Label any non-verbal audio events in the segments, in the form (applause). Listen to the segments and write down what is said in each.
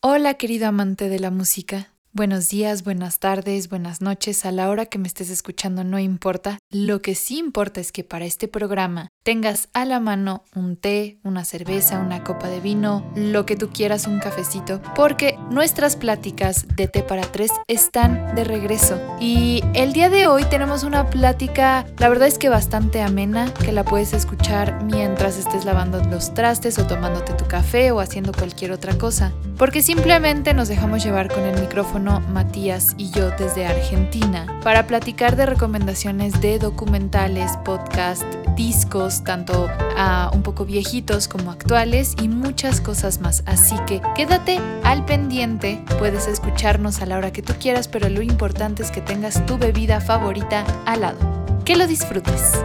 Hola querido amante de la música. Buenos días, buenas tardes, buenas noches, a la hora que me estés escuchando no importa. Lo que sí importa es que para este programa tengas a la mano un té, una cerveza, una copa de vino, lo que tú quieras, un cafecito, porque nuestras pláticas de té para tres están de regreso. Y el día de hoy tenemos una plática, la verdad es que bastante amena, que la puedes escuchar mientras estés lavando los trastes o tomándote tu café o haciendo cualquier otra cosa, porque simplemente nos dejamos llevar con el micrófono Matías y yo desde Argentina para platicar de recomendaciones de documentales, podcast, discos, tanto ah, un poco viejitos como actuales y muchas cosas más. Así que quédate al pendiente, puedes escucharnos a la hora que tú quieras, pero lo importante es que tengas tu bebida favorita al lado. Que lo disfrutes.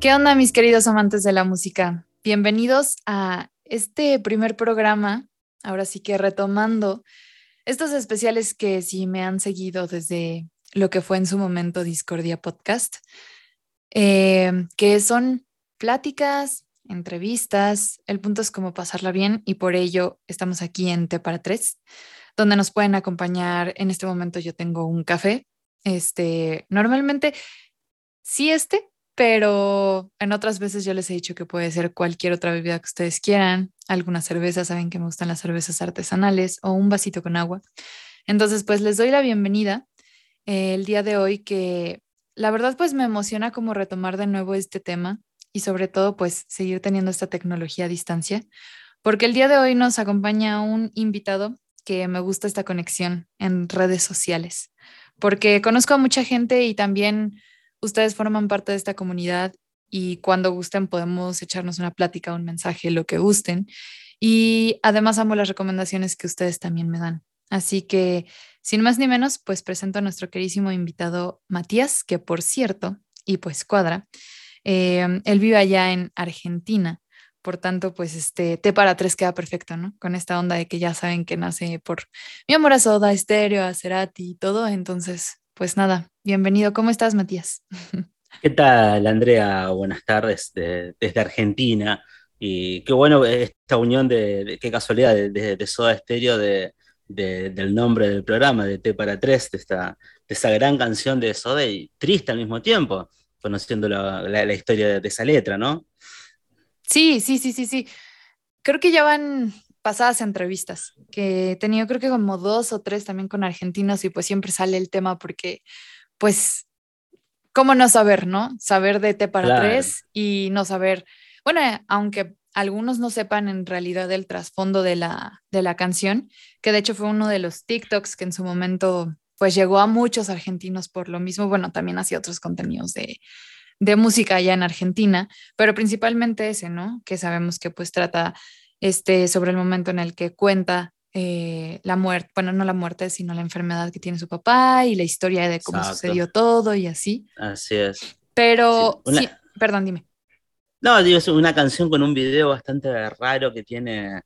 ¿Qué onda mis queridos amantes de la música? Bienvenidos a este primer programa, ahora sí que retomando estos especiales que si me han seguido desde lo que fue en su momento Discordia Podcast, eh, que son pláticas, entrevistas, el punto es como pasarla bien y por ello estamos aquí en T para Tres, donde nos pueden acompañar. En este momento yo tengo un café, este, normalmente sí este, pero en otras veces yo les he dicho que puede ser cualquier otra bebida que ustedes quieran, alguna cerveza, saben que me gustan las cervezas artesanales o un vasito con agua. Entonces, pues les doy la bienvenida eh, el día de hoy que la verdad pues me emociona como retomar de nuevo este tema y sobre todo pues seguir teniendo esta tecnología a distancia, porque el día de hoy nos acompaña un invitado que me gusta esta conexión en redes sociales, porque conozco a mucha gente y también ustedes forman parte de esta comunidad y cuando gusten podemos echarnos una plática, un mensaje, lo que gusten. Y además amo las recomendaciones que ustedes también me dan. Así que, sin más ni menos, pues presento a nuestro querísimo invitado Matías, que por cierto, y pues cuadra, eh, él vive allá en Argentina. Por tanto, pues este T para tres queda perfecto, ¿no? Con esta onda de que ya saben que nace por mi amor a Soda, Estéreo, a Cerati y todo. Entonces, pues nada, bienvenido. ¿Cómo estás, Matías? ¿Qué tal, Andrea? Buenas tardes desde Argentina. Y qué bueno esta unión de, qué casualidad, de, Soda Estéreo de, del nombre del programa, de T para Tres, de, esta, de esa gran canción de Soda y triste al mismo tiempo, conociendo la, historia de, esa letra, ¿no? Sí, sí, sí, sí, sí. Creo que ya van pasadas entrevistas, que he tenido creo que como dos o tres también con argentinos y pues siempre sale el tema porque pues, ¿cómo no saber, no? Saber de T para tres y no saber, bueno, aunque algunos no sepan en realidad el trasfondo de la, de la canción, que de hecho fue uno de los TikToks que en su momento pues llegó a muchos argentinos por lo mismo, bueno, también hacía otros contenidos de, de música allá en Argentina, pero principalmente ese, ¿no? Que sabemos que pues trata este, sobre el momento en el que cuenta eh, la muerte, bueno, no la muerte, sino la enfermedad que tiene su papá y la historia de cómo sucedió todo y así. Así es. Pero, sí, perdón, dime. No, digo, es una canción con un video bastante raro que tiene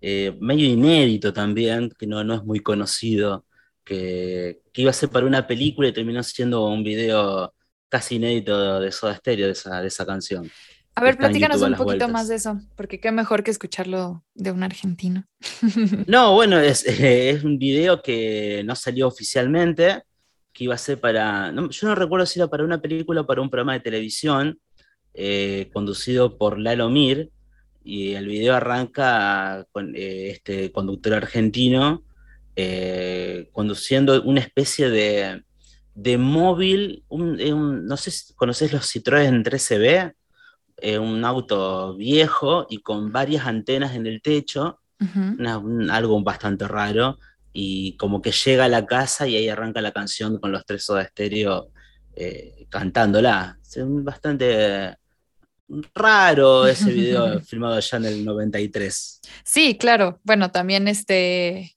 eh, medio inédito también, que no, no es muy conocido, que, iba a ser para una película y terminó siendo un video casi inédito de Soda Stereo de esa, de esa canción. A ver, platícanos un poquito más de eso, porque qué mejor que escucharlo de un argentino. (laughs) No, bueno, es, es, un video que no salió oficialmente, que iba a ser para, yo no recuerdo si era para una película o para un programa de televisión, eh, conducido por Lalo Mir, y el video arranca con eh, este conductor argentino eh, conduciendo una especie de, de móvil, no sé si conoces los Citroën 13B, un auto viejo y con varias antenas en el techo, algo bastante raro, y como que llega a la casa y ahí arranca la canción con los tres soda estéreo cantándola. Es bastante raro ese video (laughs) filmado ya en el 93. Sí, claro. Bueno, también este,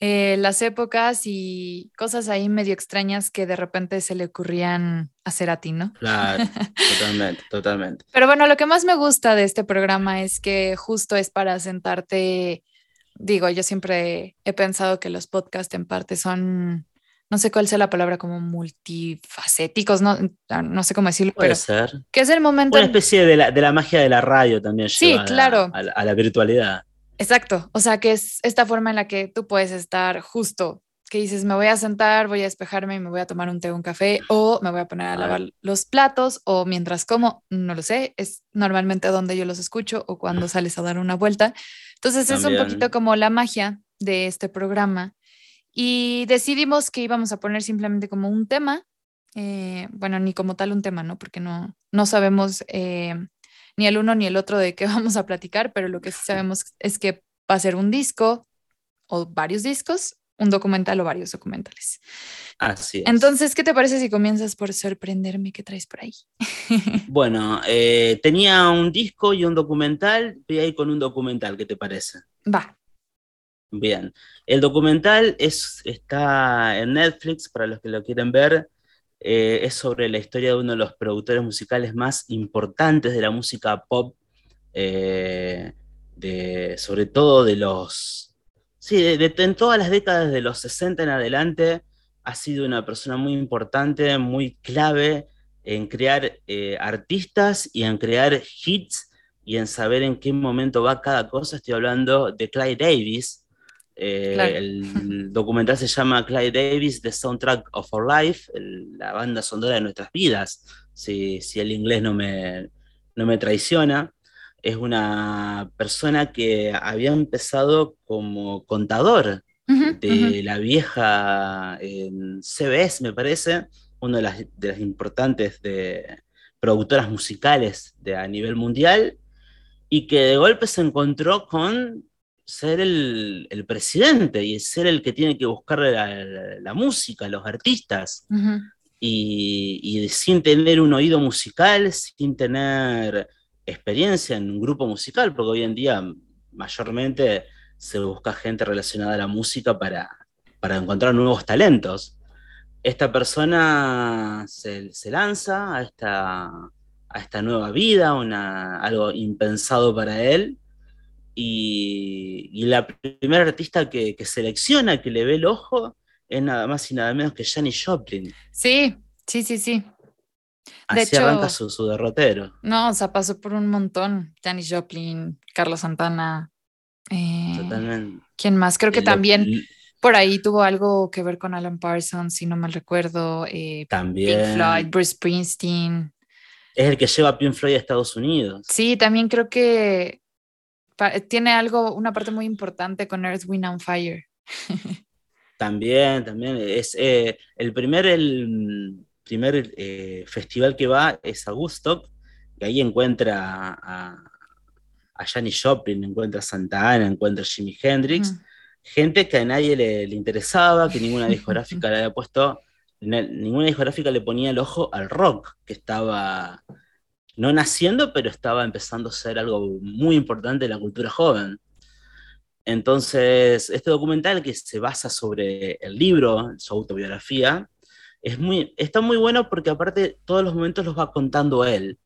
eh, las épocas y cosas ahí medio extrañas que de repente se le ocurrían hacer a ti, ¿no? Claro, (laughs) totalmente, totalmente. Pero bueno, lo que más me gusta de este programa es que justo es para sentarte, digo, yo siempre he pensado que los podcasts en parte son no sé cuál sea la palabra, como multifacéticos, no, no sé cómo decirlo, Puede ser. Que es el momento. Una especie de la, de la magia de la radio también. Sí, claro. A, la, virtualidad. Exacto, o sea que es esta forma en la que tú puedes estar justo, que dices, me voy a sentar, voy a despejarme y me voy a tomar un té o un café, o me voy a poner a lavar los platos, o mientras como, no lo sé, es normalmente donde yo los escucho o cuando sales a dar una vuelta. Entonces es un poquito como la magia de este programa. Y decidimos que íbamos a poner simplemente como un tema, eh, bueno, ni como tal un tema, ¿no? Porque no, no sabemos eh, ni el uno ni el otro de qué (laughs) vamos a platicar, pero lo que sí sabemos es que va a ser un disco o varios discos, un documental o varios documentales. Así es. Entonces, ¿qué te parece si comienzas por sorprenderme? ¿Qué traes por ahí? (laughs) bueno, eh, tenía un disco y un documental, voy ahí con un documental, ¿qué te parece? Va. Bien, el documental es, está en Netflix para los que lo quieren ver. Eh, es sobre la historia de uno de los productores musicales más importantes de la música pop, eh, sobre todo de los... Sí, de, en todas las décadas de los 60 en adelante, ha sido una persona muy importante, muy clave en crear eh, artistas y en crear hits y en saber en qué momento va cada cosa. Estoy hablando de Clyde Davis, eh, el (laughs) documental se llama Clyde Davis, The Soundtrack of Our Life, la banda sonora de nuestras vidas, si, si el inglés no me, no me traiciona. Es una persona que había empezado como contador de la vieja CBS, me parece, una de las, de las importantes de, productoras musicales de, a nivel mundial, y que de golpe se encontró con ser el, presidente y ser el que tiene que buscar la, música, los artistas. y, sin tener un oído musical, sin tener experiencia en un grupo musical, porque hoy en día mayormente se busca gente relacionada a la música para, para encontrar nuevos talentos. Esta persona se, lanza a esta, a esta nueva vida, una, algo impensado para él, y, la primera artista que, selecciona, que le ve el ojo, es nada más y nada menos que Janis Joplin. Sí, sí, sí, sí. De Así arranca su, derrotero. No, o sea, pasó por un montón. Janis Joplin, Carlos Santana. Eh, Totalmente. ¿Quién más? Creo que también por ahí tuvo algo que ver con Alan Parsons, si no mal recuerdo. Eh, también. Pink Floyd, Bruce Springsteen. Es el que lleva a Pink Floyd a Estados Unidos. Sí, también creo que tiene algo, una parte muy importante con Earth, Wind and Fire. (laughs) también, también. Es, eh, el primer, el primer eh, festival que va es a Woodstock, y ahí encuentra a, a Janis Joplin, encuentra a Santa Ana, encuentra a Jimi Hendrix, gente que a nadie le, interesaba, que ninguna (laughs) discográfica le había puesto, ninguna discográfica le ponía el ojo al rock que estaba no naciendo, pero estaba empezando a ser algo muy importante en la cultura joven. Entonces, este documental que se basa sobre el libro, su autobiografía, es muy, está muy bueno porque aparte todos los momentos los va contando él,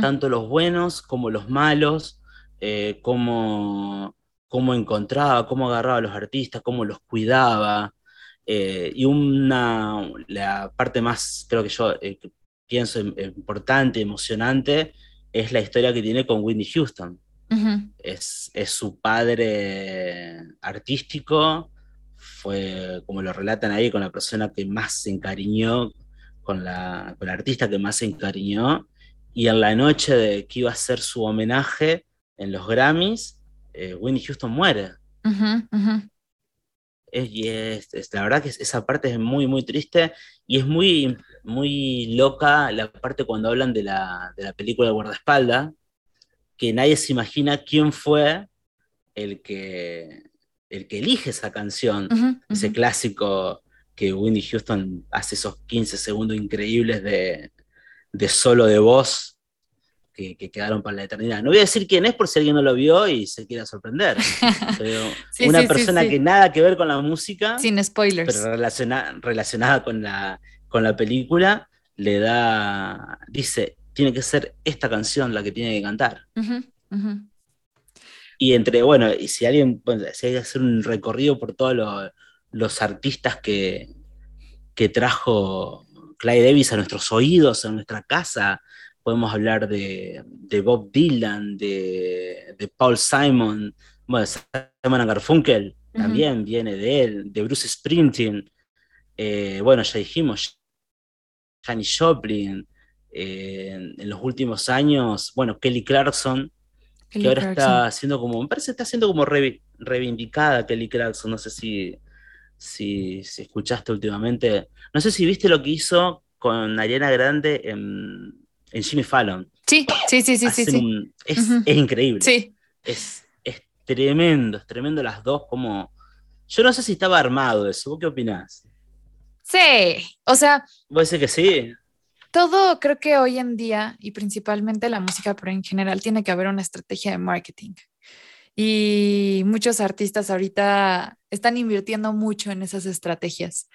tanto los buenos como los malos, eh, cómo, encontraba, cómo agarraba a los artistas, cómo los cuidaba. Eh, y una, la parte más, creo que yo, eh, pienso importante, emocionante, es la historia que tiene con Whitney Houston. es, su padre artístico, fue, como lo relatan ahí, con la persona que más se encariñó, con la, con artista que más se encariñó, y en la noche de que iba a ser su homenaje en los Grammys, eh, Whitney Houston muere. Y es, la verdad que esa parte es muy, muy triste y es muy muy loca la parte cuando hablan de la, de la película de guardaespaldas, que nadie se imagina quién fue el que, el que elige esa canción, ese clásico que Windy Houston hace esos 15 segundos increíbles de, de solo de voz que, quedaron para la eternidad. No voy a decir quién es por si alguien no lo vio y se quiera sorprender. (laughs) una persona que nada que ver con la música. Sin spoilers. Pero relacionada con la, con la película, le da, dice, tiene que ser esta canción la que tiene que cantar. Y entre, bueno, y si alguien, si hay que hacer un recorrido por todos los artistas que, que trajo Clyde Davis a nuestros oídos, a nuestra casa, podemos hablar de, Bob Dylan, de, Paul Simon, bueno, Simon Garfunkel también viene de él, de Bruce Springsteen, eh, bueno, ya dijimos, Janis Joplin, eh, en los últimos años, bueno, Kelly Clarkson, que ahora está haciendo como, me parece que está siendo como reivindicada Kelly Clarkson, no sé si, si, escuchaste últimamente, no sé si viste lo que hizo con Ariana Grande en, Jimmy Fallon. Sí, sí, sí, sí, sí, es, increíble. Sí. Es, es tremendo, es tremendo las dos, como... Yo no sé si estaba armado eso, ¿vos qué opinás? Sí, o sea... ¿Vos decís que sí? todo creo que hoy en día, y principalmente la música, pero en general, tiene que haber una estrategia de marketing. Y muchos artistas ahorita están invirtiendo mucho en esas estrategias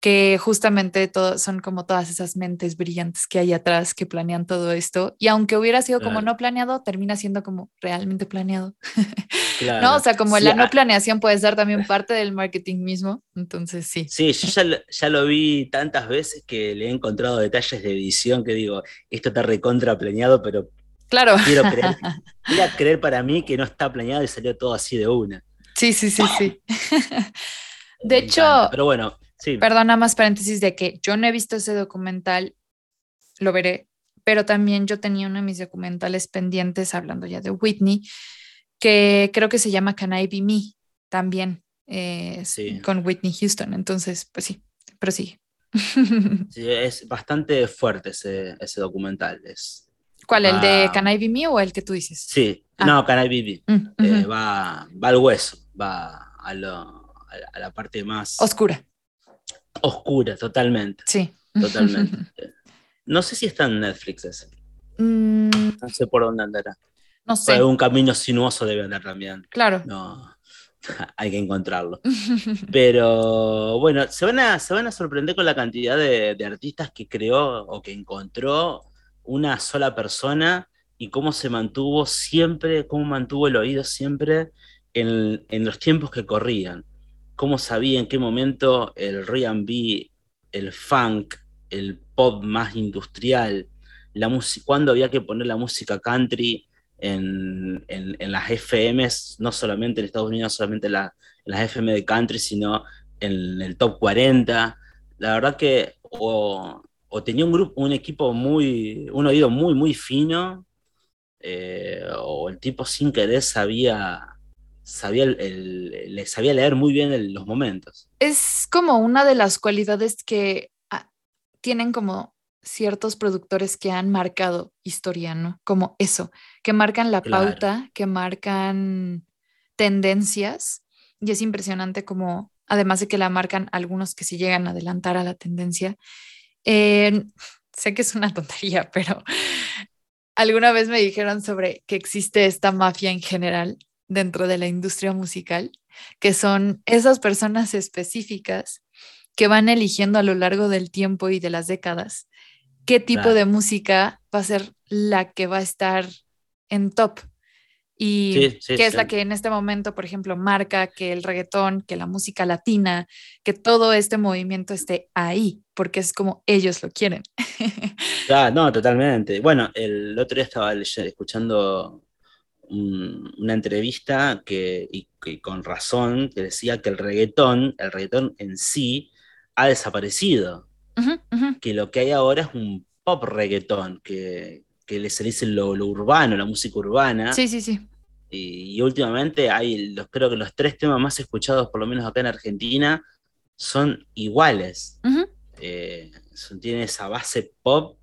que justamente son como todas esas mentes brillantes que hay atrás que planean todo esto. Y aunque hubiera sido como no planeado, termina siendo como realmente planeado. (laughs) ¿No? O sea, como la no planeación puede ser también parte del marketing mismo. Entonces, sí. Sí, yo ya, ya, lo vi tantas veces que le he encontrado detalles de edición que digo, esto está recontra planeado, pero claro. quiero creer, (laughs) quiero creer para mí que no está planeado y salió todo así de una. Sí, sí, sí, sí. (laughs) de hecho, pero bueno, Perdona más paréntesis de que yo no he visto ese documental, lo veré, pero también yo tenía uno de mis documentales pendientes hablando ya de Whitney, que creo que se llama Can I Be Me también, eh, con Whitney Houston. Entonces, pues sí, pero sí. (laughs) sí es bastante fuerte ese, ese documental. Es, ¿Cuál? ¿El de Can I Be Me o el que tú dices? Sí, ah. no, Can I Be Me. Mm, eh, va, va al hueso, va a, lo, a la parte más... Oscura. Oscura, totalmente. Sí. Totalmente. (laughs) no sé si está en Netflix ese. Mm. No sé por dónde andará. No sé. un camino sinuoso debe andar también. Claro. No, (laughs) hay que encontrarlo. (laughs) Pero bueno, se van a, se van a sorprender con la cantidad de, artistas que creó o que encontró una sola persona y cómo se mantuvo siempre, cómo mantuvo el oído siempre en, en los tiempos que corrían cómo sabía en qué momento el RB, el funk, el pop más industrial, la cuándo había que poner la música country en, las FMs, no solamente en Estados Unidos, solamente en, las FM de country, sino en el top 40. La verdad que o, tenía un grupo, un equipo muy, un oído muy, muy fino, eh, o el tipo sin querer sabía sabía, le sabía leer muy bien los momentos. Es como una de las cualidades que ah, tienen como ciertos productores que han marcado historia, ¿no? Como eso, que marcan la pauta, que marcan tendencias. Y es impresionante como, además de que la marcan algunos que sí llegan a adelantar a la tendencia. sé que es una tontería, (laughs) pero alguna vez me dijeron sobre que existe esta mafia en general dentro de la industria musical, que son esas personas específicas que van eligiendo a lo largo del tiempo y de las décadas qué tipo de música va a ser la que va a estar en top. Y qué es la que en este momento, por ejemplo, marca que el reggaetón, que la música latina, que todo este movimiento esté ahí, porque es como ellos lo quieren. (laughs) Ah, no, totalmente. Bueno, el otro día estaba escuchando una entrevista que, y, con razón, que decía que el reggaetón, el reggaetón en sí, ha desaparecido. Que lo que hay ahora es un pop reggaetón, que, que se dice lo, urbano, la música urbana. Sí, sí, sí. Y, últimamente hay, los, creo que los tres temas más escuchados, por lo menos acá en Argentina, son iguales. Eh, tienen esa base pop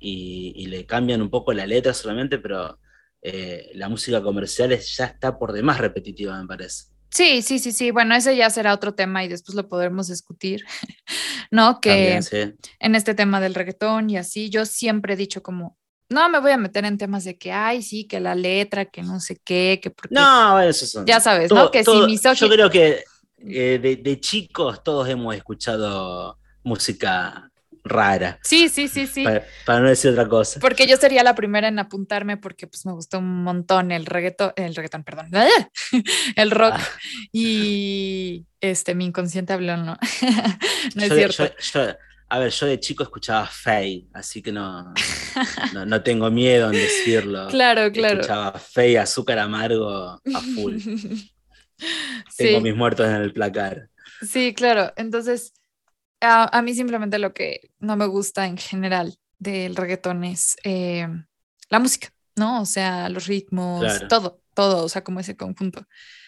y, y, le cambian un poco la letra solamente, pero eh, la música comercial ya está por demás repetitiva, me parece. Sí, sí, sí, sí. Bueno, ese ya será otro tema y después lo podremos discutir, (laughs) ¿no? Que en este tema del reggaetón y así, yo siempre he dicho como, no me voy a meter en temas de que, ay, sí, que la letra, que no sé qué, que porque... No, eso son... Ya sabes, ¿no? Que si mis Yo creo que eh, de, de, chicos todos hemos escuchado música rara. Sí, sí, sí, sí. Para, no decir otra cosa. Porque yo sería la primera en apuntarme porque pues me gustó un montón el reggaetón, el reggaetón, perdón, (laughs) el rock ah. y este, mi inconsciente habló, ¿no? (laughs) no es cierto. A ver, yo de chico escuchaba Faye, así que (laughs) no, no, tengo miedo en decirlo. Claro, claro. Escuchaba Faye, azúcar amargo a full. tengo mis muertos en el placar. Sí, claro. Entonces, a, mí simplemente lo que no me gusta en general del reggaetón es eh, la música, ¿no? O sea, los ritmos, todo, todo, o sea, como ese conjunto.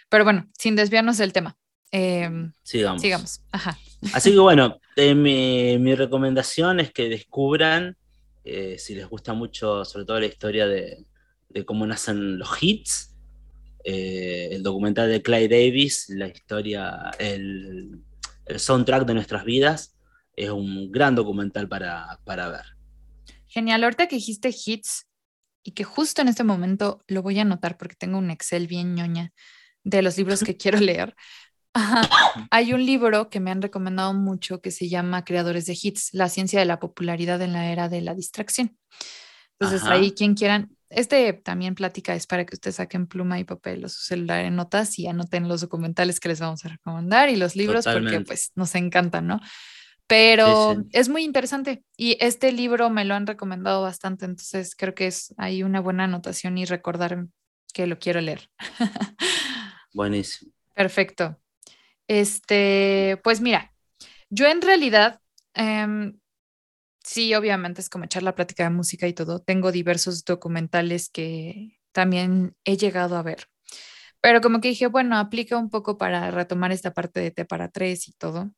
Pero bueno, sin desviarnos del tema. Em, sigamos. Sigamos. Ajá. Así que bueno, eh, mi, recomendación es que descubran, eh, si les gusta mucho, sobre todo la historia de, cómo nacen los hits, eh, el documental de Clay Davis, la historia, el, soundtrack de nuestras vidas, es un gran documental para, para ver. Genial, ahorita que dijiste hits y que justo en este momento lo voy a anotar porque tengo un Excel bien ñoña de los libros que (laughs) quiero leer. Hay un libro que me han recomendado mucho que se llama Creadores de Hits, la ciencia de la popularidad en la era de la distracción. Entonces ahí quien quieran, este también plática es para que ustedes saquen pluma y papel o su celular en notas y anoten los documentales que les vamos a recomendar y los libros porque pues nos encantan, ¿no? Pero es muy interesante y este libro me lo han recomendado bastante, entonces creo que es ahí una buena anotación y recordar que lo quiero leer. (laughs) Buenísimo. Perfecto. Este, pues mira, yo en realidad, em, sí, obviamente es como echar la plática de música y todo. Tengo diversos documentales que también he llegado a ver. Pero como que dije, bueno, aplica un poco para retomar esta parte de T para tres y todo.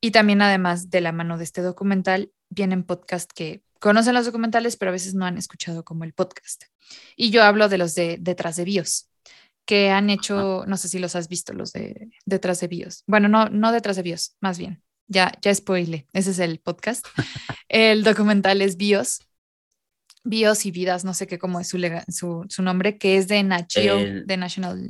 Y también además de la mano de este documental, vienen podcasts que conocen los documentales, pero a veces no han escuchado como el podcast. Y yo hablo de los de detrás de BIOS que han hecho, no sé si los has visto, los de detrás de BIOS. Bueno, no, no detrás de BIOS, más bien. Ya, ya spoile, ese es el podcast. el documental es BIOS, BIOS y Vidas, no sé qué cómo es su, su, nombre, que es de de National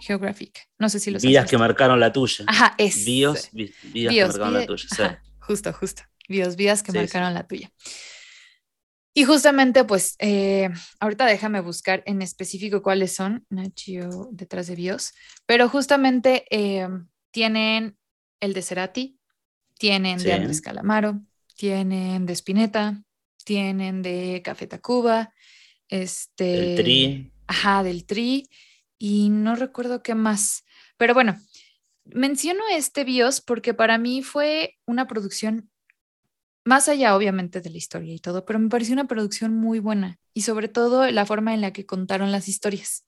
Geographic. No sé si los Vidas que marcaron la tuya. Ajá, es. BIOS, vidas que marcaron la tuya. justo, justo. BIOS, vidas que marcaron la tuya. Y justamente, pues, eh, ahorita déjame buscar en específico cuáles son, Nachio detrás de Bios, pero justamente eh, tienen el de Cerati, tienen de Andrés Calamaro, tienen de Spinetta, tienen de Café Tacuba, este... Del Tri. Ajá, del Tri, y no recuerdo qué más, pero bueno, menciono este BIOS porque para mí fue una producción más allá obviamente de la historia y todo, pero me pareció una producción muy buena y sobre todo la forma en la que contaron las historias.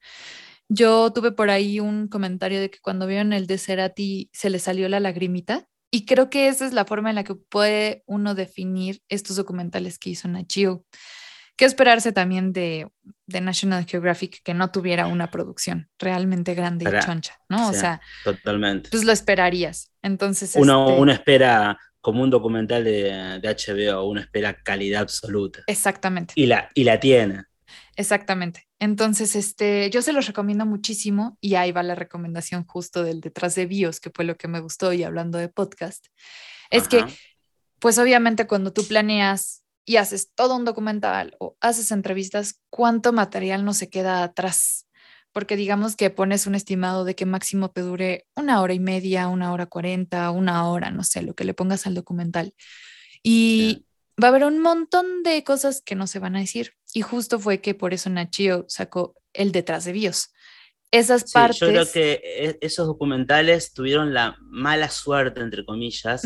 Yo tuve por ahí un comentario de que cuando vieron el de Cerati se le salió la lagrimita y creo que esa es la forma en la que puede uno definir estos documentales que hizo Nachio. ¿Qué esperarse también de, de, National Geographic que no tuviera una producción realmente grande y choncha, ¿no? O sea, totalmente. Pues lo esperarías. Entonces, uno, este uno espera como un documental de, HBO, uno espera calidad absoluta. Exactamente. Y la, y la tiene. Exactamente. Entonces, este, yo se los recomiendo muchísimo y ahí va la recomendación justo del detrás de BIOS, que fue lo que me gustó y hablando de podcast. Es que, pues obviamente cuando tú planeas y haces todo un documental o haces entrevistas, ¿cuánto material no se queda atrás? porque digamos que pones un estimado de que máximo te dure una hora y media, una hora cuarenta, una hora, no sé, lo que le pongas al documental. Y va a haber un montón de cosas que no se van a decir. Y justo fue que por eso Nachio sacó el detrás de BIOS. Esas partes. Yo creo que e, esos documentales tuvieron la mala suerte, entre comillas,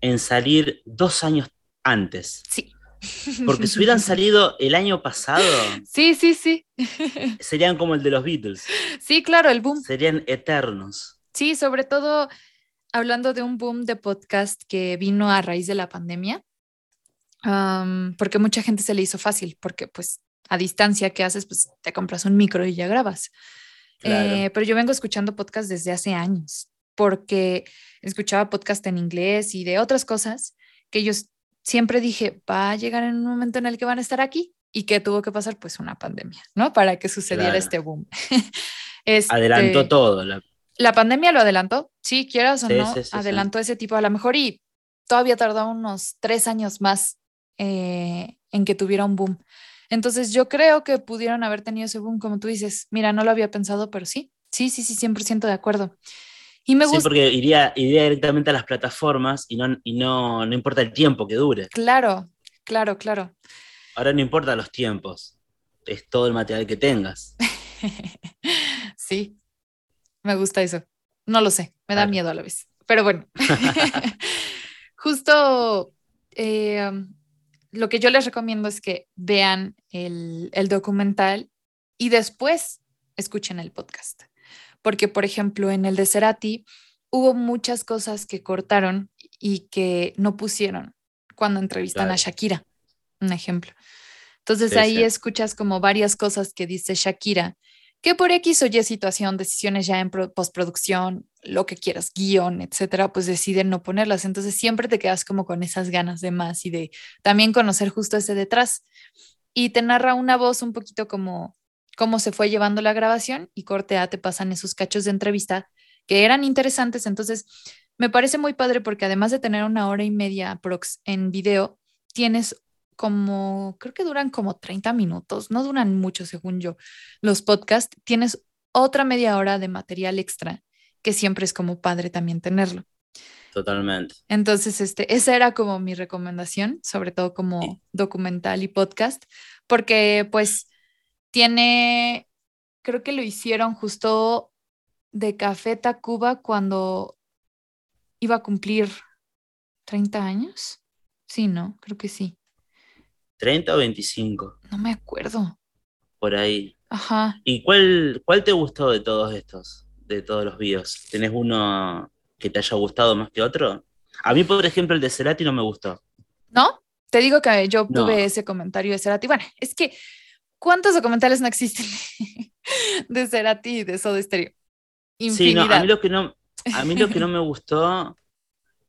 en salir dos años antes. Sí. (laughs) Porque si hubieran salido el año pasado. Sí, sí, sí. (laughs) Serían como el de los Beatles. Sí, claro, el boom. Serían eternos. Sí, sobre todo hablando de un boom de podcast que vino a raíz de la pandemia. Porque mucha gente se le hizo fácil, porque pues a distancia que haces, pues te compras un micro y ya grabas. Eh, pero yo vengo escuchando podcast desde hace años, porque escuchaba podcast en inglés y de otras cosas que ellos siempre dije, va a llegar en un momento en el que van a estar aquí. ¿Y qué tuvo que pasar? Pues una pandemia, ¿no? Para que sucediera este boom. (laughs) Este, adelantó todo. La... pandemia lo adelantó, sí, quieras o no, adelantó ese tipo a lo mejor y todavía tardó unos tres años más eh, en que tuviera un boom. Entonces yo creo que pudieron haber tenido ese boom, como tú dices. Mira, no lo había pensado, pero sí, sí, sí, sí, 100% de acuerdo. Y me Sí, gusta, porque iría, iría directamente a las plataformas y no, y no, no importa el tiempo que dure. claro, claro, claro. Ahora no importa los tiempos, es todo el material que tengas. (laughs) Sí, me gusta eso. No lo sé, me da Claro. miedo a la vez. Pero bueno, (laughs) (laughs) justo eh, lo que yo les recomiendo es que vean el, el documental y después escuchen el podcast. Porque, por ejemplo, en el de Cerati hubo muchas cosas que cortaron y que no pusieron cuando entrevistan a. Shakira, un ejemplo. Entonces Sí, ahí sí. escuchas como varias cosas que dice Shakira, que por X o Y situación, decisiones ya en pro- postproducción, lo que quieras, guion, etcétera, pues deciden no ponerlas. Entonces siempre te quedas como con esas ganas de más y de también conocer justo ese detrás. Y te narra una voz un poquito como cómo se fue llevando la grabación y corte A te pasan esos cachos de entrevista que eran interesantes. Entonces me parece muy padre porque además de tener una hora y media prox en video, tienes como, creo que duran como 30 minutos, no duran mucho según yo, los podcasts, tienes otra media hora de material extra, que siempre es como padre también tenerlo. Totalmente. Entonces, este, esa era como mi recomendación, sobre todo como Sí. documental y podcast, porque pues tiene, creo que lo hicieron justo de Café Tacuba cuando iba a cumplir 30 años. Sí, ¿no? Creo que sí. ¿30 o 25? No me acuerdo. Por ahí. Ajá. ¿Y cuál, cuál te gustó de todos estos? De todos los videos. ¿Tenés uno que te haya gustado más que otro? A mí, por ejemplo, el de Cerati no me gustó. ¿No? Te digo que yo No. tuve ese comentario de Cerati. Bueno, es que, ¿cuántos documentales no existen (laughs) de Cerati y de Soda Stereo? Sí, no, a Infinidad. mí lo que no, a mí lo que no (laughs) me gustó,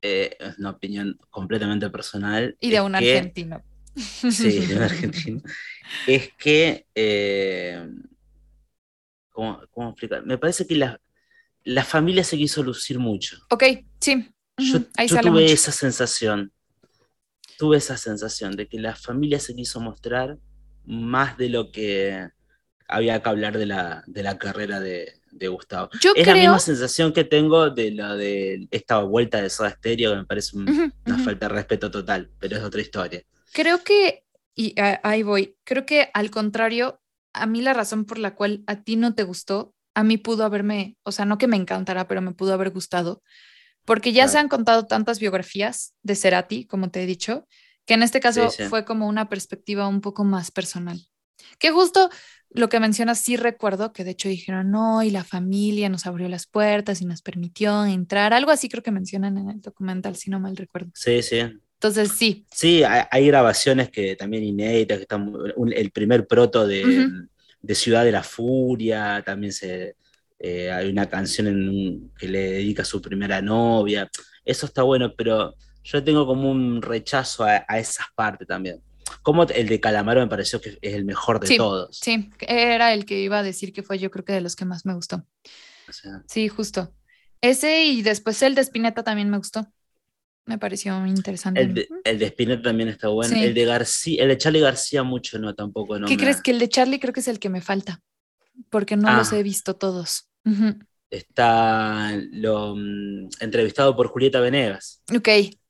eh, es una opinión completamente personal. y de un que- argentino. Sí, (laughs) de un argentino. Es que, eh, ¿cómo, cómo explicar? Me parece que la, la familia se quiso lucir mucho. Ok, sí. Yo, ujú, Ahí yo sale tuve mucho. esa sensación, tuve esa sensación de que la familia se quiso mostrar más de lo que había que hablar de la, de la carrera de, de Gustavo. Yo es la misma sensación que tengo de la de esta vuelta de Soda Stereo, que me parece un- una falta de respeto total, pero es otra historia. Creo que, y ahí voy, creo que al contrario, a mí la razón por la cual a ti no te gustó, a mí pudo haberme, o sea, no que me encantara, pero me pudo haber gustado, porque ya se han contado tantas biografías de Cerati, como te he dicho, que en este caso Sí, sí. fue como una perspectiva un poco más personal. Que justo lo que mencionas, sí recuerdo que de hecho dijeron, no, y la familia nos abrió las puertas y nos permitió entrar, algo así creo que mencionan en el documental, si no mal recuerdo. Sí, sí. Entonces, sí, Sí, hay, hay grabaciones que también inéditas, que están, un- el primer proto de, Ciudad de la Furia, también se, eh, hay una canción en un- que le dedica a su primera novia, eso está bueno, pero yo tengo como un rechazo a, a esas partes también. Como el de Calamaro me pareció que es el mejor de Sí, todos. Sí, era el que iba a decir que fue yo creo que de los que más me gustó. O sea, Sí, justo. Ese y después el de Spinetta también me gustó. Me pareció muy interesante. el, de, el de Spinetta también está bueno. Sí. El de García, el de Charlie García mucho no, tampoco no ¿Qué me- crees? Que el de Charlie creo que es el que me falta, porque no los Ah. he visto todos. Está lo, mm, entrevistado por Julieta Venegas. Ok,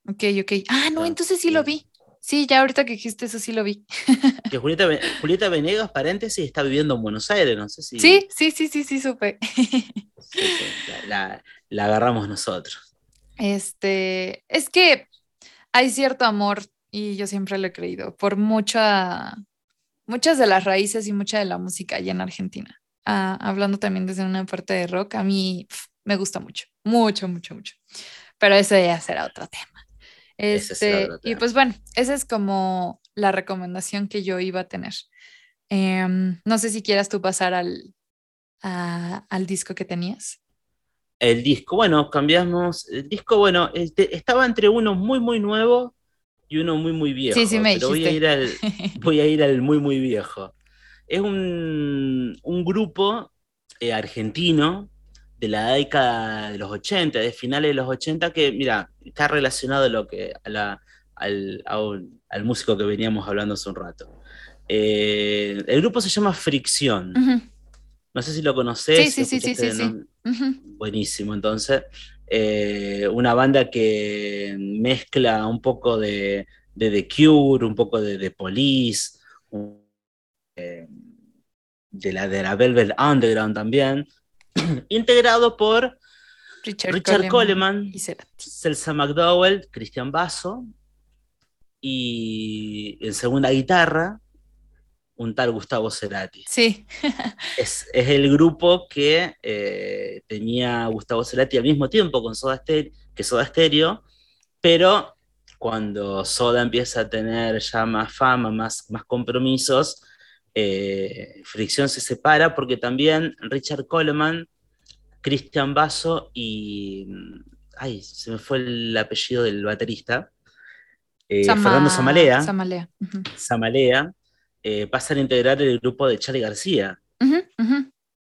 ok, ok. Ah, no, Ah, entonces sí lo vi. Sí, ya ahorita que dijiste eso sí lo vi. (laughs) Que Julieta, Julieta Venegas, paréntesis, está viviendo en Buenos Aires, no sé si Sí, sí, sí, sí, sí, supe. (laughs) sí, sí, la, la- la agarramos nosotros. Este, es que hay cierto amor, y yo siempre lo he creído, por mucha, muchas de las raíces y mucha de la música allá en Argentina. Ah, hablando también desde una parte de rock, a mí me gusta mucho, mucho, mucho, mucho. Pero eso ya será otro tema. Será Este, y pues bueno, esa es como la recomendación que yo iba a tener. Em, no sé si quieras tú pasar al, a- al disco que tenías. El disco, bueno, cambiamos. El disco, bueno, este, estaba entre uno muy, muy nuevo y uno muy, muy viejo. Sí, sí me pero voy a, ir al, (laughs) voy a ir al muy, muy viejo. Es un, un grupo eh, argentino de la década de los 80, de finales de los 80, que, mira, está relacionado a lo que, a la- al, a un- al músico que veníamos hablando hace un rato. Eh, el grupo se llama Fricción. No sé si lo conoces. Sí, sí, sí, sí, sí, de buenísimo. Entonces, eh, una banda que mezcla un poco de, The Cure, un poco de The Police, eh, de, la, de la Velvet Underground también, (clears throat) integrado por Richard, Coleman, y Celsa McDowell, Christian Basso, y en segunda guitarra, un tal Gustavo Cerati. Sí. es, el grupo que eh, tenía Gustavo Cerati al mismo tiempo con Soda Stereo, que Soda Stereo, pero cuando Soda empieza a tener ya más fama, más, más compromisos, eh, Fricción se separa porque también Richard Coleman Cristian Basso y. Ay, se me fue el apellido del baterista. Eh, Fernando Samalea. Samalea. Eh, pasan a integrar el grupo de Charlie García.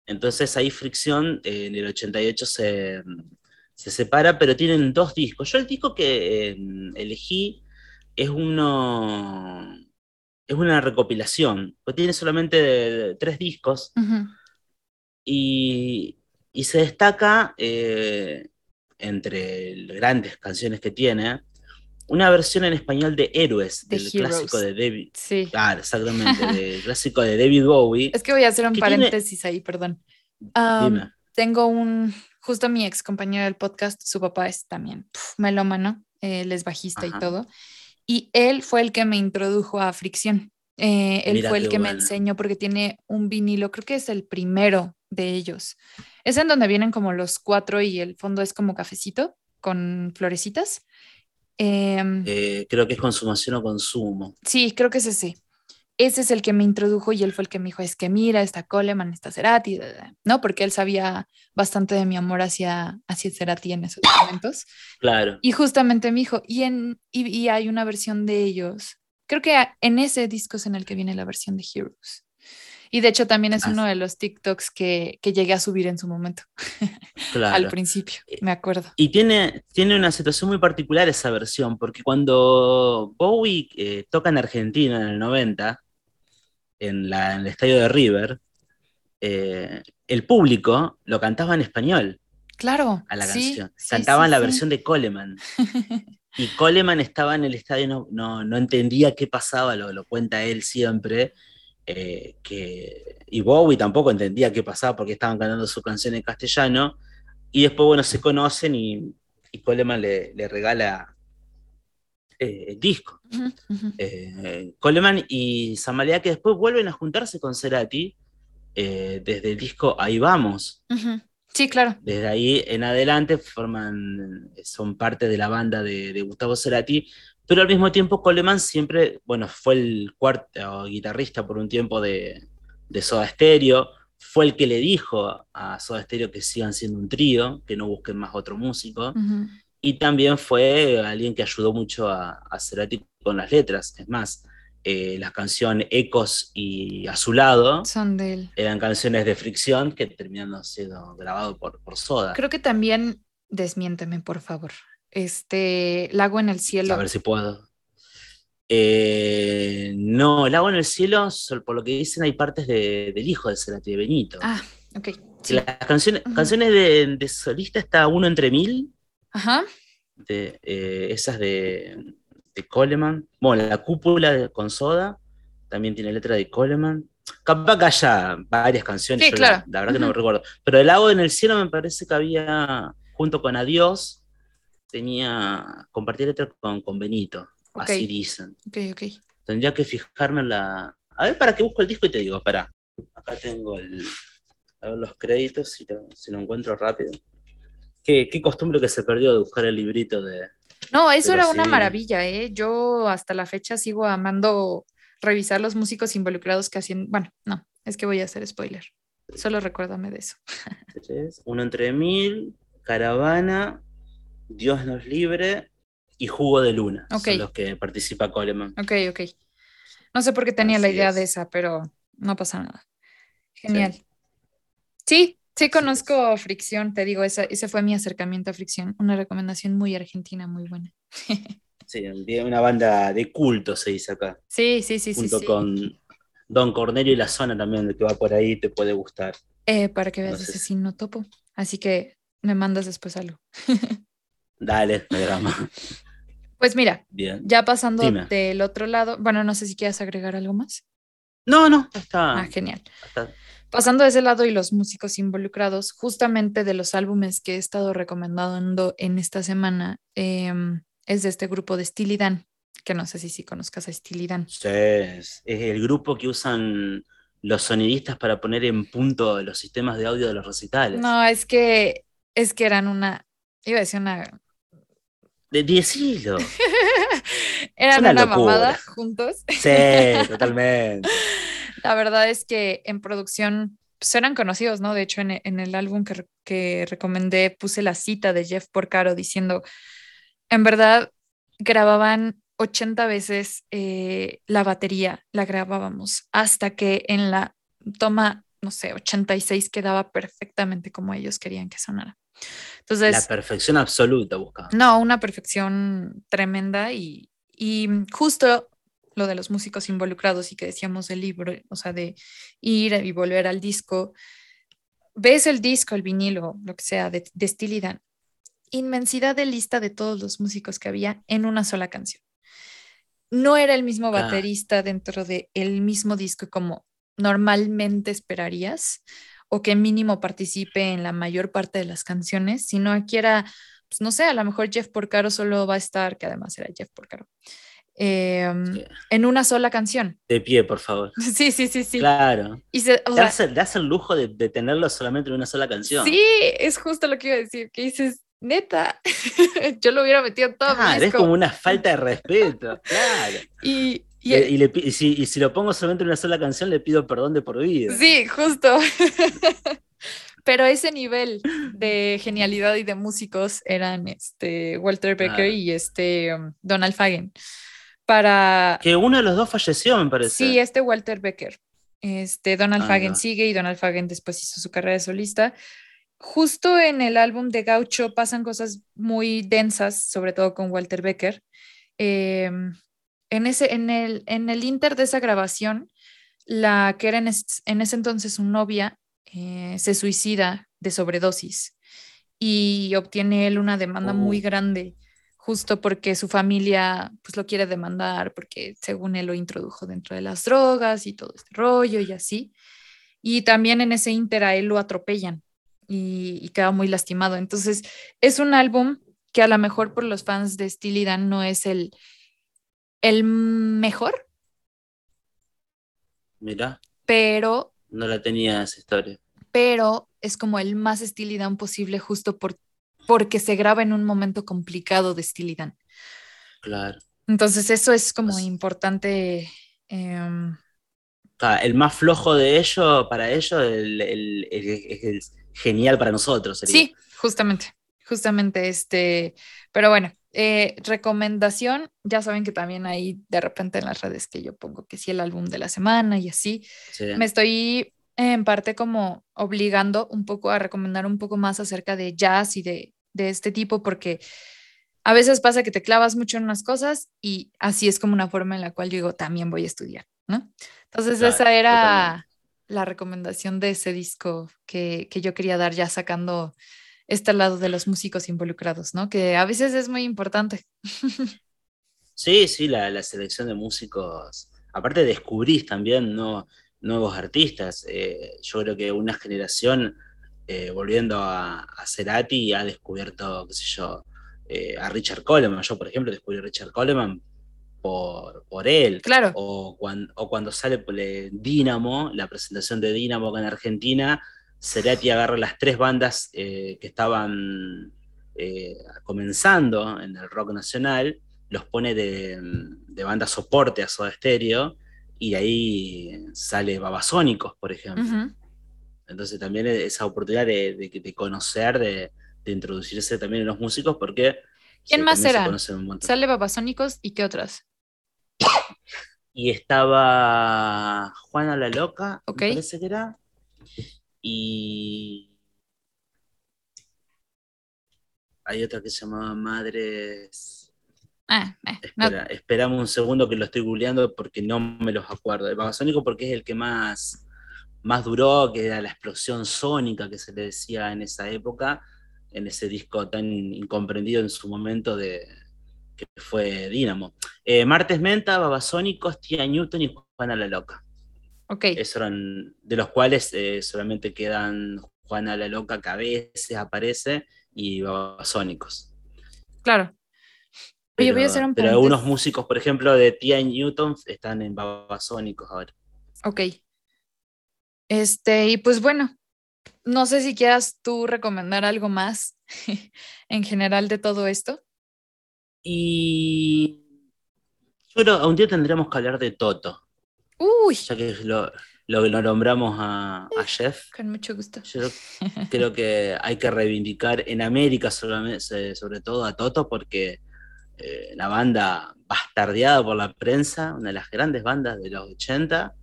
Entonces ahí Fricción eh, en el 88 se, separa, pero tienen dos discos. Yo el disco que elegí es uno. Es una recopilación, pues tiene solamente tres discos. Y, y se destaca, eh, entre grandes canciones que tiene, una versión en español de Héroes, del clásico de David. Sí. Ah, exactamente, del (laughs) clásico de David Bowie. Es que voy a hacer un paréntesis ahí, perdón. tengo un, justo mi ex compañero del podcast, su papá es también melómano, él es bajista y todo, y él fue el que me introdujo a Fricción. Eh, él fue el que me enseñó porque tiene un vinilo, creo que es el primero de ellos. Es en donde vienen como los cuatro y el fondo es como cafecito con florecitas. Em, eh, creo que es consumación o consumo. Sí, creo que es ese. Ese es el que me introdujo y él fue el que me dijo, es que mira, está Coleman, está Cerati, ¿no? Porque él sabía bastante de mi amor hacia, hacia Cerati en esos momentos. Claro. Y justamente me dijo, y, en, y hay una versión de ellos, creo que en ese disco es en el que viene la versión de Heroes. Y de hecho también es uno de los TikToks que, que llegué a subir en su momento, (laughs) al principio, eh, me acuerdo. Y tiene, tiene una situación muy particular esa versión, porque cuando Bowie eh, toca en Argentina en el 90, en, la, en el estadio de River, eh, el público lo cantaba en español. Claro. A la canción. Cantaban la versión de Coleman. (laughs) y Coleman estaba en el estadio, no, no, no entendía qué pasaba, lo, lo, cuenta él siempre, eh, que, y Bowie tampoco entendía qué pasaba porque estaban cantando su canción en castellano, y después, bueno, se conocen y, Coleman le, regala eh, el disco. Eh, Coleman y Samalea que después vuelven a juntarse con Cerati desde el disco Ahí Vamos. Sí, claro. Desde ahí en adelante forman, son parte de la banda de, de Gustavo Cerati, pero al mismo tiempo Coleman siempre, bueno, fue el cuarto guitarrista por un tiempo de, Soda Stereo, fue el que le dijo a Soda Stereo que sigan siendo un trío, que no busquen más otro músico, y también fue alguien que ayudó mucho a, a Cerati con las letras, es más, eh, las canciones Ecos y A su lado son de él. eran canciones de fricción que terminaron siendo grabados por, por Soda. Creo que también, desmiénteme por favor, este, Lago en el cielo. A ver si puedo. Eh, no, Lago en el cielo, por lo que dicen, hay partes del hijo de Cerati, de Benito. Ah, ok. Las canciones, canciones de, solista está uno entre mil. Ajá. De, eh, esas de, de, Coleman. Bueno, la cúpula con Soda también tiene letra de Coleman. Capaz que haya varias canciones, sí, claro. la, verdad que no me recuerdo. Pero el lago en el cielo me parece que había, junto con Adiós, tenía, compartir letra con, con Benito, así dicen. Ok, ok. Tendría que fijarme en la... A ver, para que busco el disco y te digo, para. Acá tengo el, los créditos, si lo, si lo encuentro rápido. Qué, qué, costumbre que se perdió de buscar el librito de... No, eso era una maravilla, ¿eh? Yo hasta la fecha sigo amando revisar los músicos involucrados que hacían... Bueno, no, es que voy a hacer spoiler. Solo recuérdame de eso. (laughs) Uno entre mil, Caravana, Dios nos libre y Jugo de Luna. Son los que participa Coleman. Ok, ok. No sé por qué tenía la idea de esa, pero no pasa nada. Genial. Sí, sí, conozco Fricción, te digo, ese, ese fue mi acercamiento a Fricción. Una recomendación muy argentina, muy buena. (laughs) sí, una banda de culto se dice acá. Sí, sí, sí, Junto sí. con Don Cornelio y la zona también, que va por ahí, te puede gustar. Eh, para que veas ese sí no topo. Así que me mandas después algo. (laughs) Dale, me drama. Pues mira, Bien. ya pasando Dime. del otro lado, bueno, no sé si quieres agregar algo más. No, no, está. Ah, genial. está- Pasando de ese lado y los músicos involucrados, justamente de los álbumes que he estado recomendando en esta semana, em, es de este grupo de Steely Dan, que no sé si conozcas a Steely Dan. sí, es, es el grupo que usan los sonidistas para poner en punto los sistemas de audio de los recitales. No, es que es que eran una, iba a decir una, De decilo. (laughs) eran una mamada juntos. Sí, totalmente. (laughs) La verdad es que en producción pues, eran conocidos, ¿no? De hecho, en, en el álbum que, que recomendé puse la cita de Jeff Porcaro diciendo, en verdad, grababan 80 veces eh, la batería, la grabábamos, hasta que en la toma, no sé, 86 quedaba perfectamente como ellos querían que sonara. Entonces, La perfección absoluta buscaba. no, una perfección tremenda y, y justo lo de los músicos involucrados y que decíamos del libro, o sea, de ir y volver al disco, ves el disco, el vinilo, lo que sea, de, de Steely Dan, inmensidad de lista de todos los músicos que había en una sola canción. No era el mismo baterista dentro del el mismo disco como normalmente esperarías o que mínimo participe en la mayor parte de las canciones, sino aquí era, pues no sé, a lo mejor Jeff Porcaro solo va a estar, que además era Jeff Porcaro, em, en una sola canción. De pie, por favor. (laughs) Sí, sí, sí, sí. Claro. Y se, o sea, hace el lujo de, de tenerlo solamente en una sola canción. sí, es justo lo que iba a decir, que dices, neta, (laughs) yo lo hubiera metido en todo mi Claro, es como una falta de respeto. (laughs) Claro. Y, y- Y, le si, y si lo pongo solamente en una sola canción, le pido perdón de por vida. Sí, justo. (laughs) Pero ese nivel de genialidad y de músicos eran este Walter Becker y este um, Donald Fagen. Para Que uno de los dos falleció, me parece. sí, este Walter Becker. Este Donald Ah, Fagen sigue y Donald Fagen después hizo su carrera de solista. Justo en el álbum de Gaucho pasan cosas muy densas, sobre todo con Walter Becker. Em, en, ese, en, el, en el inter de esa grabación, la que era en, es- en ese entonces su novia eh, se suicida de sobredosis y obtiene él una demanda muy Oh. grande justo porque su familia pues lo quiere demandar porque según él lo introdujo dentro de las drogas y todo este rollo y así. Y también en ese inter a él lo atropellan y, y queda muy lastimado. Entonces es un álbum que a lo mejor por los fans de Steely Dan no es el, el mejor, Mirá, pero, no la tenía esa historia. pero es como el más Steely Dan posible justo por, porque se graba en un momento complicado de Steely Dan. Claro. Entonces eso es como Pues- importante. em, El más flojo de ellos, para ellos, el, el- el- es el genial para nosotros. sería. sí, justamente, justamente este, pero bueno, eh, recomendación, ya saben que también hay de repente en las redes que yo pongo que sí el álbum de la semana y así. Sí. me estoy en parte como obligando un poco a recomendar un poco más acerca de jazz y de, de este tipo, porque a veces pasa que te clavas mucho en unas cosas y así es como una forma en la cual yo digo, también voy a estudiar, ¿no? Entonces Claro, esa era la recomendación de ese disco que, que yo quería dar ya sacando este lado de los músicos involucrados, ¿no? Que a veces es muy importante. Sí, sí, la, la selección de músicos. Aparte descubrís también ¿no? nuevos artistas. Eh, yo creo que una generación, eh, volviendo a, a Cerati, ha descubierto, qué sé yo, eh, a Richard Coleman. Yo, por ejemplo, descubrí a Richard Coleman por, por él. Claro. O, cuan- o cuando sale por, Dynamo, la presentación de Dynamo acá en Argentina, Cerati agarra las tres bandas eh, que estaban eh, comenzando en el rock nacional, los pone de, de banda soporte a Soda Stereo, y de ahí sale Babasónicos, por ejemplo. Entonces también esa oportunidad de, de- de conocer, de, de introducirse también en los músicos, porque... ¿Quién más también se eran? conocen un montón. Sale Babasónicos y qué otras. Y estaba Juana la Loca, Ok. me parece que era. Y hay otra que se llamaba Madres. Ah, eh, no, Espera, esperame un segundo que lo estoy googleando porque no me los acuerdo. El Babasónico porque es el que más más duró, que era la explosión sónica que se le decía en esa época, en ese disco tan incomprendido en su momento de que fue Dynamo. Eh, Martes Menta, Babasónicos, Tía Newton y Juana la Loca. Ok. Esos eran, de los cuales eh, solamente quedan Juana la Loca que a veces aparece y Babasónicos. Claro. Oye, voy a hacer un Pero algunos músicos, por ejemplo, de Tía Newton están en Babasónicos ahora. Ok. Este, y pues bueno, no sé si quieras tú recomendar algo más (laughs) en general de todo esto. Y yo creo un día tendríamos que hablar de Toto. Uy. Ya que lo, lo, nombramos a, a, Jeff. Con mucho gusto. Yo creo que hay que reivindicar en América sobre, sobre todo a Toto porque eh, la banda bastardeada por la prensa, una de las grandes bandas de los 80,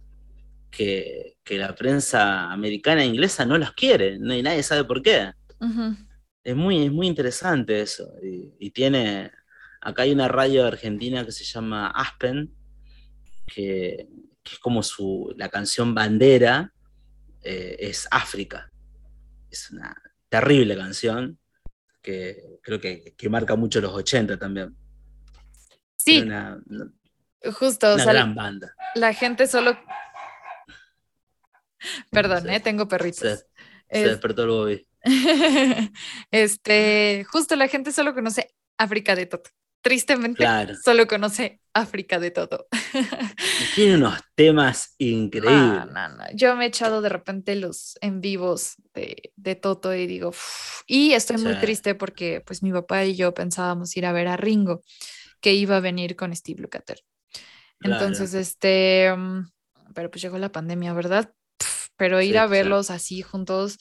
que, la prensa americana e inglesa no los quiere, no, y nadie sabe por qué. es, muy, muy interesante eso. Y, tiene, acá hay una radio argentina que se llama Aspen, que, es como su, la canción bandera, eh, es África. Es una terrible canción que creo que, marca mucho los 80 también. Sí. Justo, una gran banda. La gente solo (laughs) Perdón, ¿eh? tengo perritos. Se, despertó el Bobby. (laughs) este, justo la gente solo conoce África de Toto. Tristemente, solo conoce África de Toto. Tiene unos temas increíbles. Yo me he echado de repente los en vivos de, de Toto y digo, y estoy muy triste porque pues mi papá y yo pensábamos ir a ver a Ringo, que iba a venir con Steve Lukather. Entonces, este, mm, pero pues llegó la pandemia, ¿verdad? pero ir a verlos así juntos,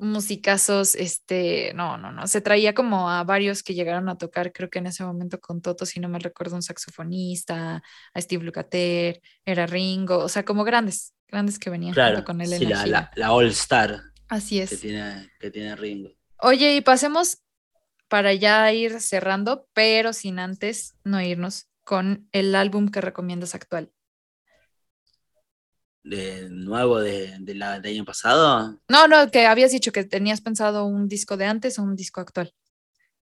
musicazos, este, no, no, no, se traía como a varios que llegaron a tocar, creo que en ese momento con Toto, si no me recuerdo, un saxofonista, a Steve Lukather, era Ringo, o sea, como grandes, grandes que venían junto con él en la, la, All Star. Así es. Que tiene, que tiene Ringo. Oye, y pasemos para ya ir cerrando, pero sin antes no irnos con el álbum que recomiendas actual de nuevo de, del año pasado? No, no, que habías dicho que tenías pensado un disco de antes o un disco actual.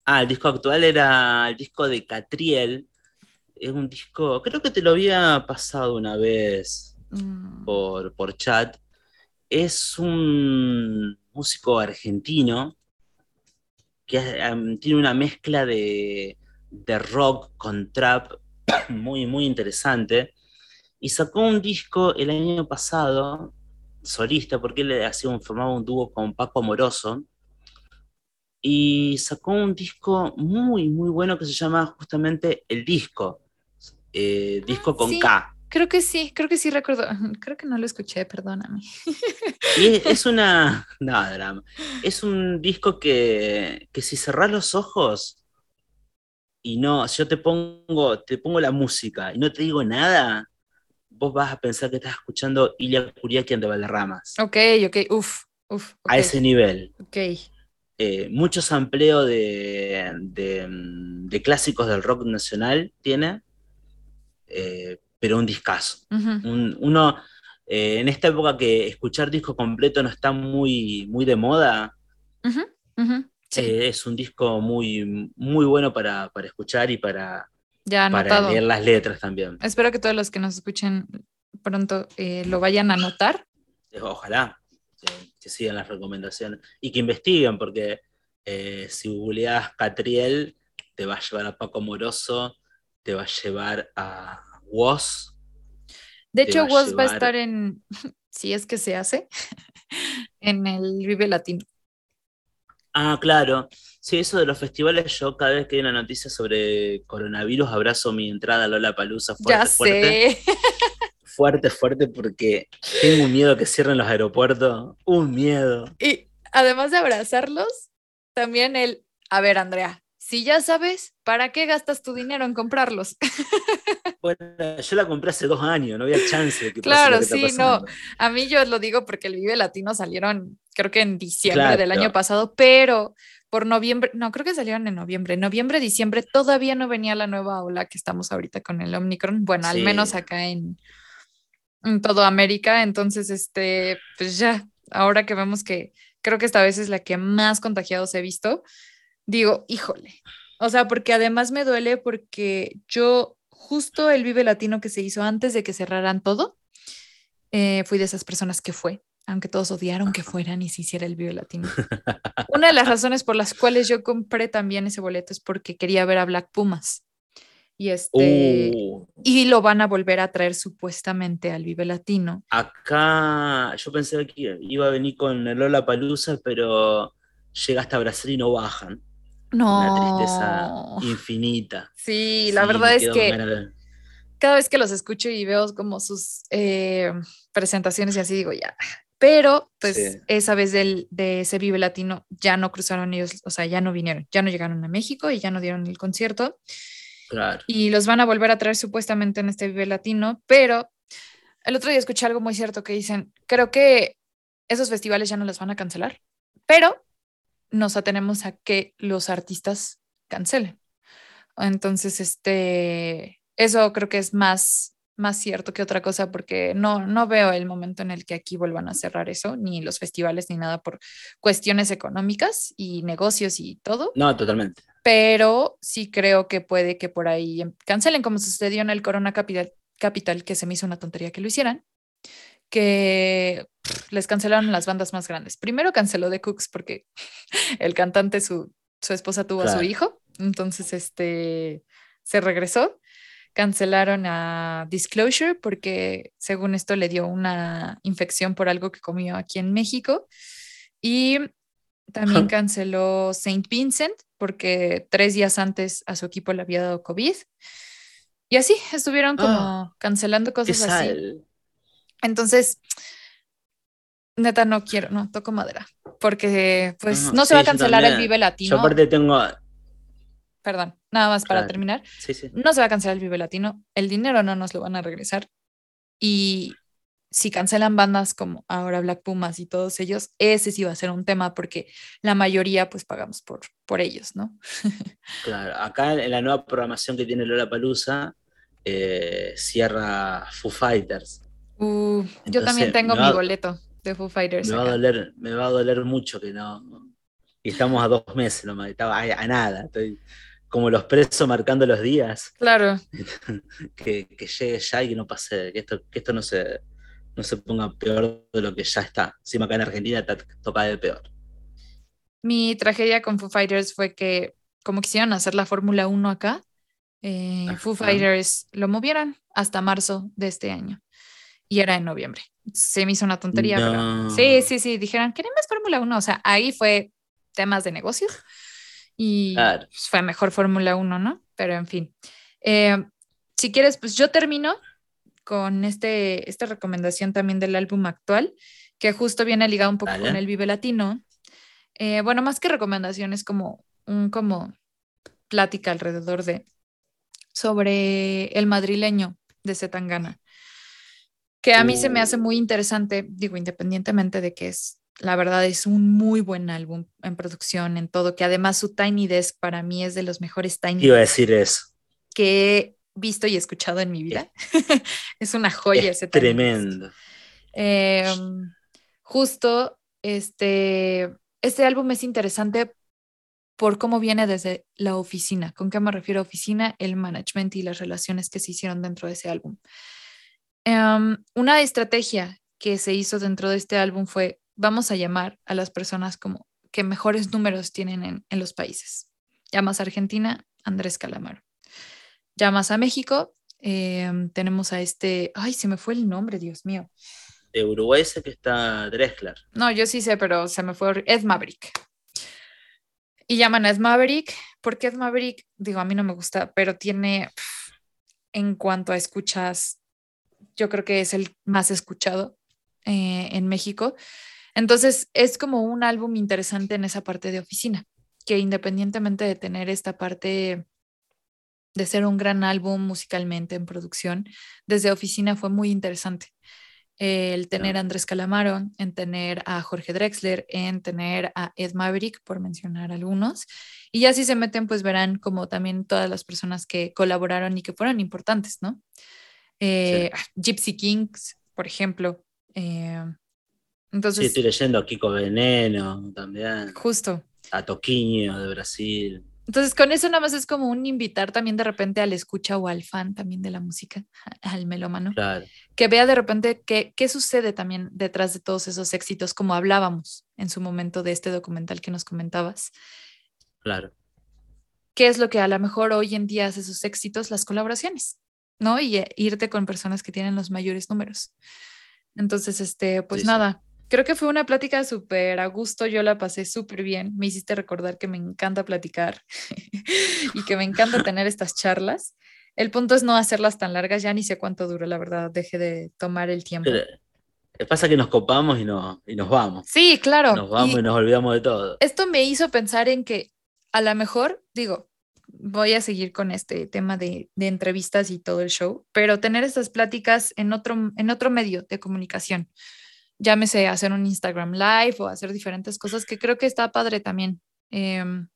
Ah, el disco actual era el disco de Catriel. Es un disco, creo que te lo había pasado una vez mm. por, por chat. Es un músico argentino que tiene una mezcla de, de rock con trap (coughs) muy, muy interesante y sacó un disco el año pasado, solista, porque él hacía un, formaba un dúo con Paco Amoroso, y sacó un disco muy, muy bueno que se llama justamente El Disco, eh, disco con K. Creo que sí, creo que sí recuerdo. (laughs) Creo que no lo escuché, perdóname. Y (laughs) es, una. No, drama. Es un disco que, que si cerrás los ojos y no, si yo te pongo, te pongo la música y no te digo nada, vos vas a pensar que estás escuchando Ilya Kuriakian de Valderramas. Ok, ok, uff, uff. A ese nivel. Ok. Eh, mucho sampleo de, de, clásicos del rock nacional tiene, eh, pero un discazo. uno, eh, en esta época que escuchar disco completo no está muy, muy de moda, es un disco muy, muy bueno para, para escuchar y para, ya Para leer las letras también. Espero que todos los que nos escuchen pronto eh, lo vayan a anotar. Eh, ojalá que, sigan las recomendaciones y que investiguen, porque eh, si googleas Catriel, te va a llevar a Paco Moroso, te va a llevar a Woz. De hecho, Woz va a estar en, (laughs) si es que se hace, (laughs) en el Vive Latino. Ah, claro. Sí, eso de los festivales, yo cada vez que hay una noticia sobre coronavirus, abrazo mi entrada a Lola Palusa fuerte, ya sé. fuerte. Fuerte, porque tengo un miedo que cierren los aeropuertos. Un miedo. Y además de abrazarlos, también el, a ver, Andrea, si ya sabes, ¿para qué gastas tu dinero en comprarlos? (laughs) Bueno, yo la compré hace dos años, no había chance de que Claro, sí, no. A mí yo lo digo porque el Vive Latino salieron, creo que en diciembre del año pasado, pero por noviembre, no, creo que salieron en noviembre. Noviembre, diciembre, todavía no venía la nueva ola que estamos ahorita con el Omicron. Bueno, al menos acá en, en todo América. Entonces, este, pues ya, ahora que vemos que creo que esta vez es la que más contagiados he visto, digo, híjole. O sea, porque además me duele porque yo justo el Vive Latino que se hizo antes de que cerraran todo, eh, fui de esas personas que fue, aunque todos odiaron que fueran y se hiciera el Vive Latino. (laughs) Una de las razones por las cuales yo compré también ese boleto es porque quería ver a Black Pumas. Y, este, Uh, y lo van a volver a traer supuestamente al Vive Latino. acá yo pensé que iba a venir con el Lola Palusa, pero llega hasta Brasil y no bajan. Una tristeza No. infinita. Sí, la Sí, verdad es que cada vez que los escucho y veo como sus eh, presentaciones y así digo ya. Pero pues Sí. esa vez del, de ese Vive Latino ya no cruzaron ellos, o sea, ya no vinieron, ya no llegaron a México y ya no dieron el concierto. Claro. y los van a volver a traer supuestamente en este Vive Latino, pero el otro día escuché algo muy cierto que dicen, creo que esos festivales ya no los van a cancelar, pero nos atenemos a que los artistas cancelen. Entonces, este, eso creo que es más, más cierto que otra cosa porque no, no veo el momento en el que aquí vuelvan a cerrar eso, ni los festivales, ni nada por cuestiones económicas y negocios y todo No, totalmente. pero sí creo que puede que por ahí em- cancelen, como sucedió en el Corona Capital, Capital que se me hizo una tontería que lo hicieran, que les cancelaron las bandas más grandes. Primero canceló The Cooks porque (laughs) el cantante, su, su esposa tuvo a su Claro. hijo, entonces este, se regresó. Cancelaron a Disclosure porque según esto le dio una infección por algo que comió aquí en México. Y también canceló Saint Vincent porque tres días antes a su equipo le había dado COVID. Y así estuvieron como Ah, cancelando cosas así. Entonces, neta, no quiero, no, toco madera. Porque pues Ajá, no se va a yo cancelar el. Vive Yo Latino. aparte tengo. Perdón, nada más para Claro. terminar. Sí, sí. No se va a cancelar el Vive Latino. El dinero no nos lo van a regresar. Y si cancelan bandas como ahora Black Pumas y todos ellos, ese sí va a ser un tema porque la mayoría pues pagamos por, por ellos, ¿no? (laughs) Claro. Acá en la nueva programación que tiene Lola Palusa, cierra Foo Fighters. Uh, yo también Entonces, tengo me mi va- boleto de Foo Fighters. Me va a doler, me va a doler mucho que no. Y estamos a dos meses nomás, estaba a, a nada. Estoy como los presos marcando los días. Claro, (laughs) Que, que llegue ya y que no pase, que esto, que esto no se, no se ponga peor de lo que ya está. Encima acá en Argentina toca de peor. mi tragedia con Foo Fighters fue que como quisieron hacer la Fórmula 1 acá, eh, Foo. Fighters lo movieron hasta marzo de este año y era en noviembre. Se me hizo una tontería, pero No. sí, sí, sí, dijeron, queremos Fórmula 1, o sea, ahí fue temas de negocios y Claro. pues, fue mejor Fórmula 1, ¿no? Pero en fin, Eh, si quieres, pues yo termino con este, esta recomendación también del álbum actual, que justo viene ligado un poco con el Vive Latino. Eh, bueno, más que recomendación, es como un como plática alrededor de sobre el madrileño de Zetangana, que a mí se me hace muy interesante, digo, independientemente de que es, la verdad es un muy buen álbum en producción, en todo, que además su Tiny Desk para mí es de los mejores Tiny Iba a Desk decir eso. que he visto y escuchado en mi vida. (laughs) es una joya Es ese tremendo. Eh, justo este, este álbum es interesante por cómo viene desde la oficina. ¿Con qué me refiero a oficina? El management y las relaciones que se hicieron dentro de ese álbum. Em, una estrategia que se hizo dentro de este álbum fue, vamos a llamar a las personas como que mejores números tienen en, en los países. Llamas a Argentina, Andrés Calamaro. Llamas a México, em, tenemos a este, ay, se me fue el nombre, Dios mío. De Uruguay sé que está Drexler. No, yo sí sé, pero se me fue Ed Maverick. Y llaman a Ed Maverick, porque Ed Maverick, digo, a mí no me gusta, pero tiene, en cuanto a escuchas, yo creo que es el más escuchado eh, en México. Entonces, es como un álbum interesante en esa parte de oficina, que independientemente de tener esta parte de ser un gran álbum musicalmente en producción, desde oficina fue muy interesante el tener a Andrés Calamaro, en tener a Jorge Drexler, en tener a Ed Maverick, por mencionar algunos. Y ya si se meten, pues verán como también todas las personas que colaboraron y que fueron importantes, ¿no? Eh, Gypsy Kings, por ejemplo. Eh, entonces, sí, estoy leyendo a Kiko Veneno también. Justo. A Toquinho de Brasil. Entonces, con eso nada más es como un invitar también de repente al escucha o al fan también de la música, al melómano, claro. que vea de repente qué, qué sucede también detrás de todos esos éxitos, como hablábamos en su momento de este documental que nos comentabas. Claro. ¿Qué es lo que a lo mejor hoy en día hace sus éxitos? Las colaboraciones, ¿no? Y eh, irte con personas que tienen los mayores números. Entonces, este, pues nada, Creo que fue una plática súper a gusto, yo la pasé súper bien, me hiciste recordar que me encanta platicar (laughs) y que me encanta (laughs) tener estas charlas. El punto es no hacerlas tan largas, ya ni sé cuánto duró, la verdad, deje de tomar el tiempo. Pero, pasa que nos copamos y, no, y nos vamos. Sí, claro. Nos vamos y, nos olvidamos de todo. Esto me hizo pensar en que a lo mejor, digo, voy a seguir con este tema de, de, entrevistas y todo el show, pero tener estas pláticas en otro, en otro medio de comunicación llámese hacer un Instagram Live o hacer diferentes cosas, que creo que está padre también, em,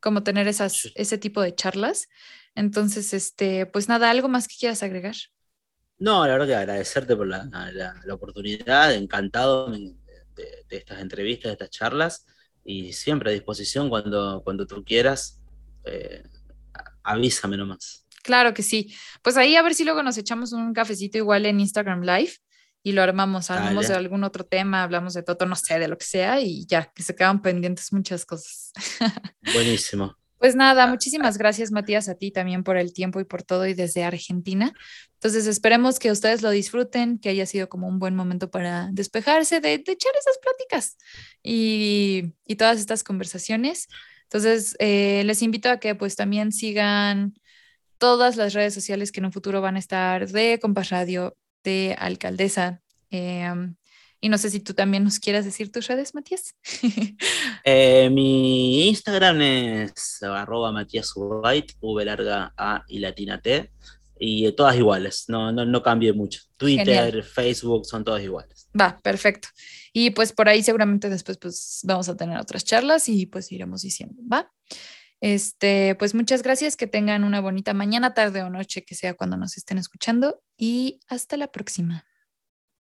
como tener esas, ese tipo de charlas. Entonces, este, pues nada, ¿algo más que quieras agregar? No, la verdad que agradecerte por la, la, oportunidad, encantado de, estas entrevistas, de estas charlas, y siempre a disposición cuando, cuando tú quieras, eh, avísame nomás. Claro que sí. Pues ahí a ver si luego nos echamos un cafecito igual en Instagram Live y lo armamos, hablamos de algún otro tema, hablamos de todo, no sé, de lo que sea y ya, que se quedan pendientes muchas cosas. (laughs) Buenísimo. Pues nada, muchísimas gracias Matías a ti también por el tiempo y por todo y desde Argentina. Entonces esperemos que ustedes lo disfruten, que haya sido como un buen momento para despejarse, de, echar esas pláticas y, y, todas estas conversaciones. Entonces eh, les invito a que pues también sigan todas las redes sociales que en un futuro van a estar de Compas Radio, de alcaldesa. Em, y no sé si tú también nos quieras decir tus redes, Matías. (laughs) Eh, mi Instagram es arroba Matías White, V larga A y latina T, y todas iguales, no, no, no cambie mucho. Twitter, Facebook, son todas iguales. Va, perfecto. Y pues por ahí seguramente después pues vamos a tener otras charlas y pues iremos diciendo, ¿va? Este, pues muchas gracias, que tengan una bonita mañana, tarde o noche, que sea cuando nos estén escuchando y hasta la próxima.